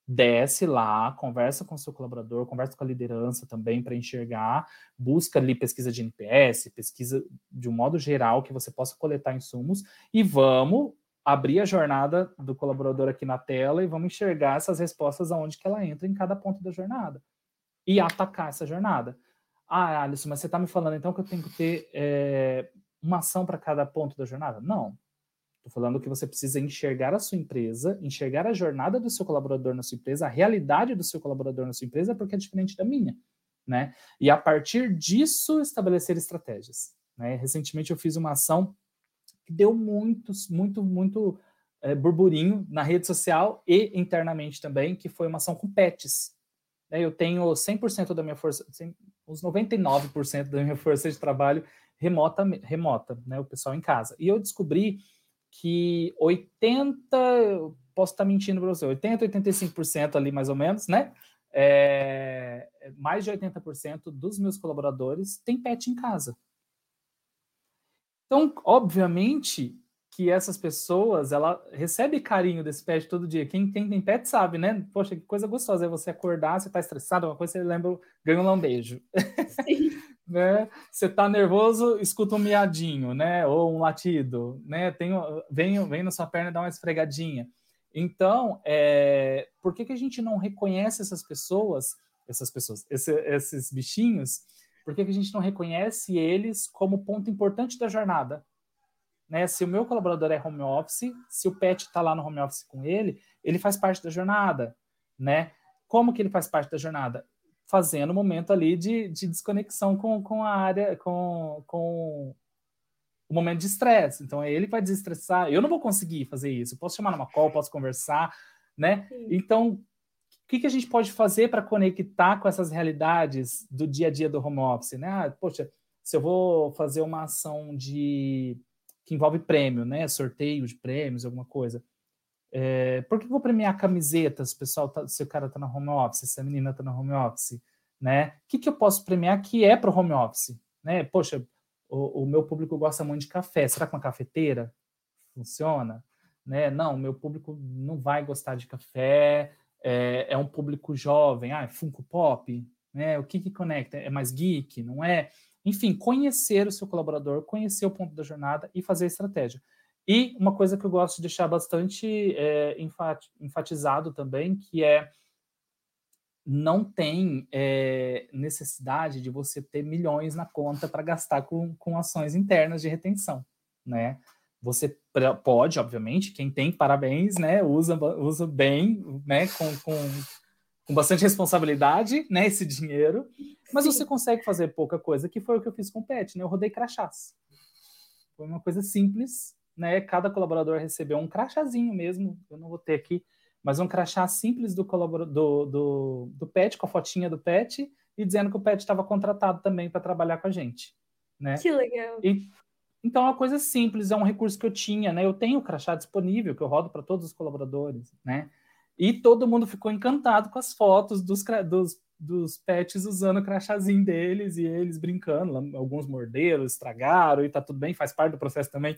Desce lá, conversa com o seu colaborador, conversa com a liderança também para enxergar, busca ali pesquisa de NPS, pesquisa de um modo geral que você possa coletar insumos e vamos abrir a jornada do colaborador aqui na tela e vamos enxergar essas respostas aonde que ela entra em cada ponto da jornada e atacar essa jornada. Ah, Alisson, mas você está me falando então que eu tenho que ter é, uma ação para cada ponto da jornada? Não. Estou falando que você precisa enxergar a sua empresa, enxergar a jornada do seu colaborador na sua empresa, a realidade do seu colaborador na sua empresa, porque é diferente da minha, né? E a partir disso estabelecer estratégias. Né? Recentemente eu fiz uma ação deu muito, muito, muito é, burburinho na rede social e internamente também, que foi uma ação com pets. Né? Eu tenho 100% da minha força, uns 99% da minha (laughs) força de trabalho remota, remota, né? O pessoal em casa. E eu descobri que 80, posso estar mentindo para você, 80, 85% ali mais ou menos, né? É, mais de 80% dos meus colaboradores têm pet em casa. Então, obviamente que essas pessoas, ela recebe carinho desse pet todo dia. Quem, quem tem pet sabe, né? Poxa, que coisa gostosa é você acordar, você tá estressado, uma coisa você lembra, ganha um lambejo. Sim. (laughs) né? Você tá nervoso, escuta um miadinho, né? Ou um latido, né? Tem, vem, vem na sua perna e dá uma esfregadinha. Então, é, por que, que a gente não reconhece essas pessoas, essas pessoas, esse, esses bichinhos, por que, que a gente não reconhece eles como ponto importante da jornada? Né? Se o meu colaborador é home office, se o pet está lá no home office com ele, ele faz parte da jornada, né? Como que ele faz parte da jornada? Fazendo um momento ali de, de desconexão com, com a área, com, com o momento de estresse. Então, ele vai desestressar. Eu não vou conseguir fazer isso. Eu posso chamar numa call, posso conversar, né? Sim. Então, que, que a gente pode fazer para conectar com essas realidades do dia a dia do home office, né? Ah, poxa, se eu vou fazer uma ação de que envolve prêmio, né? Sorteio de prêmios, alguma coisa. É, por que eu vou premiar camisetas, pessoal, tá, se o cara está na home office, se a menina está na home office, né? O que, que eu posso premiar que é para o home office, né? Poxa, o, o, meu público gosta muito de café. Será que uma cafeteira funciona? Né? Não, meu público não vai gostar de café. É, é um público jovem. Ah, é Funko Pop. Né? O que, que conecta? É mais geek? Não é? Enfim, conhecer o seu colaborador, conhecer o ponto da jornada e fazer a estratégia. E uma coisa que eu gosto de deixar bastante é, enfatizado também, que é não tem é, necessidade de você ter milhões na conta para gastar com, com ações internas de retenção, né? Você pode, obviamente, quem tem, parabéns, né? Usa, usa bem, né? Com, com, com bastante responsabilidade, né? Esse dinheiro, mas Sim. você consegue fazer pouca coisa, que foi o que eu fiz com o Pet, né? Eu rodei crachás. Foi uma coisa simples, né? Cada colaborador recebeu um crachazinho mesmo, eu não vou ter aqui mas um crachá simples do, do, do, do pet, com a fotinha do pet, e dizendo que o pet estava contratado também para trabalhar com a gente. Né? Que legal. E, então, é uma coisa simples, é um recurso que eu tinha, né? Eu tenho o crachá disponível, que eu rodo para todos os colaboradores, né? E todo mundo ficou encantado com as fotos dos, dos, dos pets usando o crachazinho deles e eles brincando. Alguns morderam, estragaram e tá tudo bem, faz parte do processo também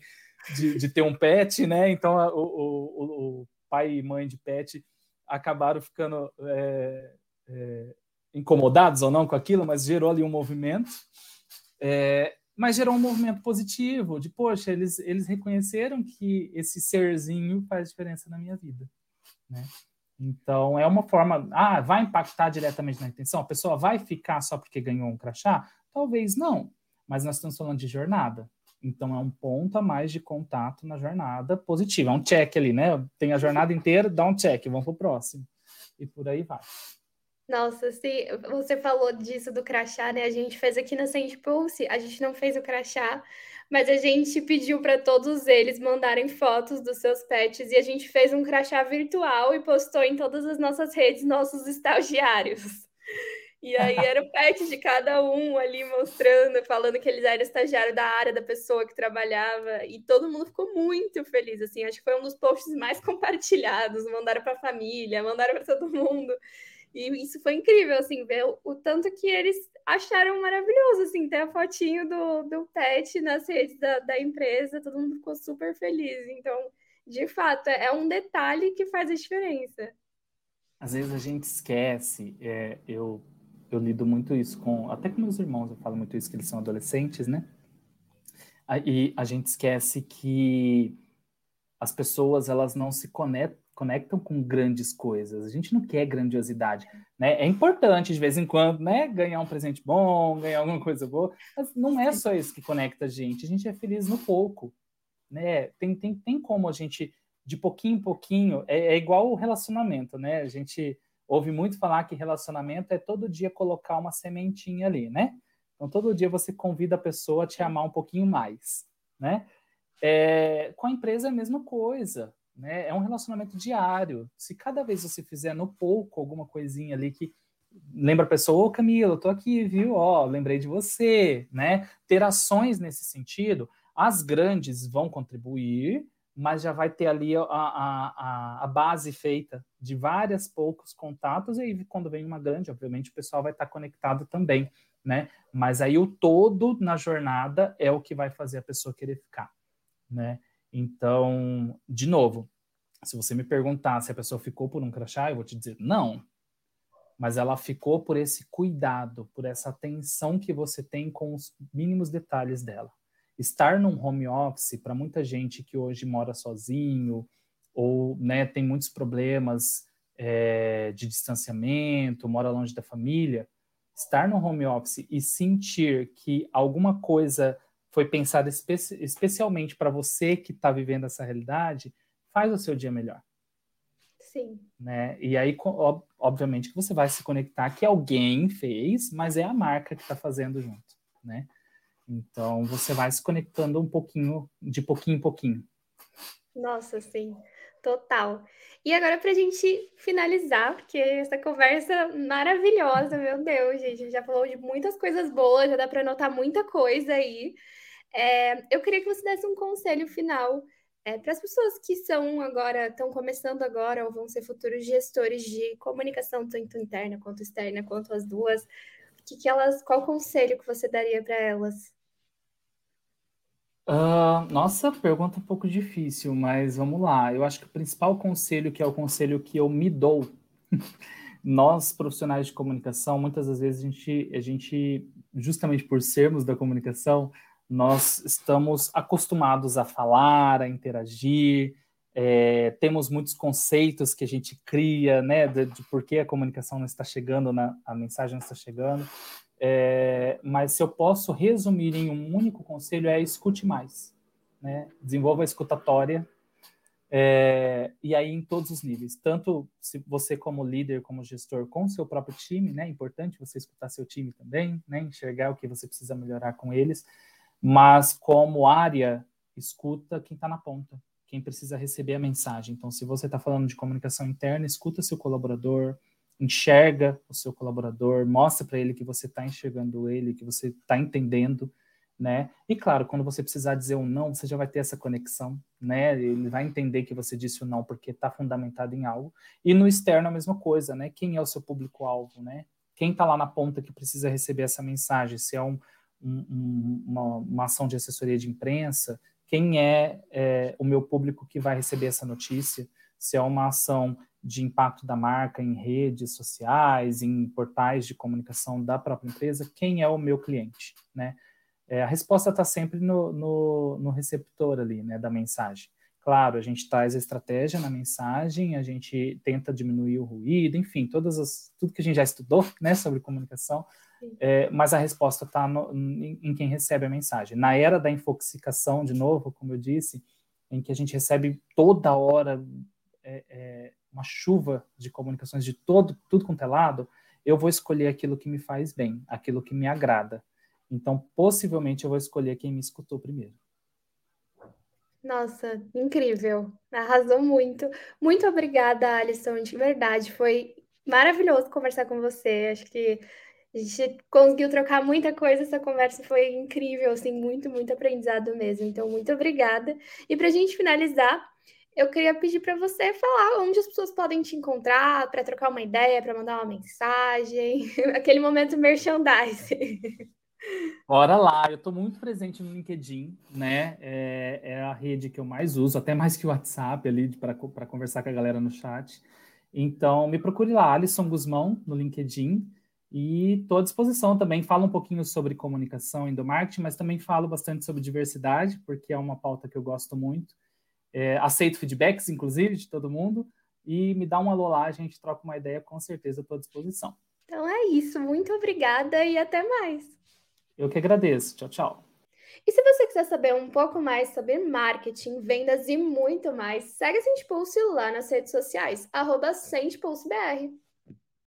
de, de ter um pet, né? Então, o, o, o pai e mãe de pet acabaram ficando é, é, incomodados ou não com aquilo, mas gerou ali um movimento. É, mas gerou um movimento positivo, de, poxa, eles, eles reconheceram que esse serzinho faz diferença na minha vida, né? Então, é uma forma, ah, vai impactar diretamente na intenção? A pessoa vai ficar só porque ganhou um crachá? Talvez não, mas nós estamos falando de jornada, então é um ponto a mais de contato na jornada positiva. É um check ali, né? Tem a jornada inteira, dá um check, vamos para o próximo. E por aí vai. Nossa, se você falou disso do crachá, né? A gente fez aqui na Send Pulse, a gente não fez o crachá, mas a gente pediu para todos eles mandarem fotos dos seus pets e a gente fez um crachá virtual e postou em todas as nossas redes, nossos estagiários. E aí era o pet de cada um ali mostrando, falando que eles eram estagiário da área da pessoa que trabalhava. E todo mundo ficou muito feliz, assim. Acho que foi um dos posts mais (laughs) compartilhados. Mandaram para a família, mandaram para todo mundo. E isso foi incrível, assim, ver o, o, tanto que eles acharam maravilhoso, assim, ter a fotinho do, do pet nas redes da, da empresa. Todo mundo ficou super feliz. Então, de fato, é, é um detalhe que faz a diferença. Às vezes a gente esquece, é, eu eu lido muito isso com, até com meus irmãos, eu falo muito isso, que eles são adolescentes, né? E a gente esquece que as pessoas, elas não se conectam com grandes coisas. A gente não quer grandiosidade, né? É importante, de vez em quando, né? Ganhar um presente bom, ganhar alguma coisa boa, mas não é só isso que conecta a gente. A gente é feliz no pouco, né? Tem, tem, tem como a gente, de pouquinho em pouquinho, é, é igual o relacionamento, né? A gente ouve muito falar que relacionamento é todo dia colocar uma sementinha ali, né? Então, todo dia você convida a pessoa a te amar um pouquinho mais, né? É, com a empresa é a mesma coisa, né? É um relacionamento diário. Se cada vez você fizer no pouco alguma coisinha ali que lembra a pessoa, ô oh, Camila, tô aqui, viu? Ó, oh, lembrei de você, né? Ter ações nesse sentido, as grandes vão contribuir, mas já vai ter ali a, a, a, base feita de várias poucos contatos, e aí quando vem uma grande, obviamente, o pessoal vai estar conectado também, né? Mas aí o todo na jornada é o que vai fazer a pessoa querer ficar, né? Então, de novo, se você me perguntar se a pessoa ficou por um crachá, eu vou te dizer não. Mas ela ficou por esse cuidado, por essa atenção que você tem com os mínimos detalhes dela estar num home office, para muita gente que hoje mora sozinho, ou né, tem muitos problemas é, de distanciamento, mora longe da família, estar no home office e sentir que alguma coisa foi pensada espe especialmente para você que está vivendo essa realidade, faz o seu dia melhor. Sim. Né? E aí, obviamente, que você vai se conectar que alguém fez, mas é a marca que está fazendo junto, né? Então você vai se conectando um pouquinho, de pouquinho em pouquinho. Nossa, sim, total. E agora para a gente finalizar, porque essa conversa maravilhosa, meu Deus, gente, já falou de muitas coisas boas, já dá para anotar muita coisa aí. É, eu queria que você desse um conselho final é, para as pessoas que são agora, estão começando agora ou vão ser futuros gestores de comunicação, tanto interna quanto externa, quanto as duas. Que que elas, qual conselho que você daria para elas? Uh, nossa, pergunta um pouco difícil, mas vamos lá. Eu acho que o principal conselho, que é o conselho que eu me dou, (laughs) nós profissionais de comunicação, muitas das vezes a gente, a gente, justamente por sermos da comunicação, nós estamos acostumados a falar, a interagir, é, temos muitos conceitos que a gente cria, né, de, de por que a comunicação não está chegando, na, a mensagem não está chegando. É, mas se eu posso resumir em um único conselho é escute mais, né? Desenvolva a escutatória é, e aí em todos os níveis, tanto se você como líder, como gestor, com seu próprio time, né? É importante você escutar seu time também, né? Enxergar o que você precisa melhorar com eles, mas como área, escuta quem está na ponta, quem precisa receber a mensagem. Então, se você está falando de comunicação interna, escuta seu colaborador, enxerga o seu colaborador, mostra para ele que você está enxergando ele, que você está entendendo, né? E claro, quando você precisar dizer um não, você já vai ter essa conexão, né? Ele vai entender que você disse o um não porque está fundamentado em algo. E no externo a mesma coisa, né? Quem é o seu público-alvo, né? Quem está lá na ponta que precisa receber essa mensagem? Se é um, um, uma, uma, ação de assessoria de imprensa, quem é, é o meu público que vai receber essa notícia? Se é uma ação de impacto da marca em redes sociais, em portais de comunicação da própria empresa, quem é o meu cliente, né? É, a resposta está sempre no, no, no, receptor ali, né, da mensagem. Claro, a gente traz a estratégia na mensagem, a gente tenta diminuir o ruído, enfim, todas as, tudo que a gente já estudou, né, sobre comunicação, é, mas a resposta está em, em quem recebe a mensagem. Na era da infoxicação, de novo, como eu disse, em que a gente recebe toda hora é, é, uma chuva de comunicações de todo, tudo quanto é lado, eu vou escolher aquilo que me faz bem, aquilo que me agrada. Então, possivelmente, eu vou escolher quem me escutou primeiro. Nossa, incrível. Arrasou muito. Muito obrigada, Alisson. De verdade, foi maravilhoso conversar com você. Acho que a gente conseguiu trocar muita coisa. Essa conversa foi incrível, assim, muito, muito aprendizado mesmo. Então, muito obrigada. E para a gente finalizar, eu queria pedir para você falar onde as pessoas podem te encontrar, para trocar uma ideia, para mandar uma mensagem, (laughs) aquele momento merchandising. Bora lá, eu estou muito presente no LinkedIn, né? É, é, a rede que eu mais uso, até mais que o WhatsApp ali para conversar com a galera no chat. Então, me procure lá, Alisson Guzmão, no LinkedIn, e estou à disposição também. Falo um pouquinho sobre comunicação e do marketing, mas também falo bastante sobre diversidade, porque é uma pauta que eu gosto muito. É, aceito feedbacks, inclusive, de todo mundo. E me dá um alô lá, a gente troca uma ideia, com certeza estou à disposição. Então é isso. Muito obrigada e até mais. Eu que agradeço. Tchau, tchau. E se você quiser saber um pouco mais sobre marketing, vendas e muito mais, segue a Sente Pulse lá nas redes sociais, arroba.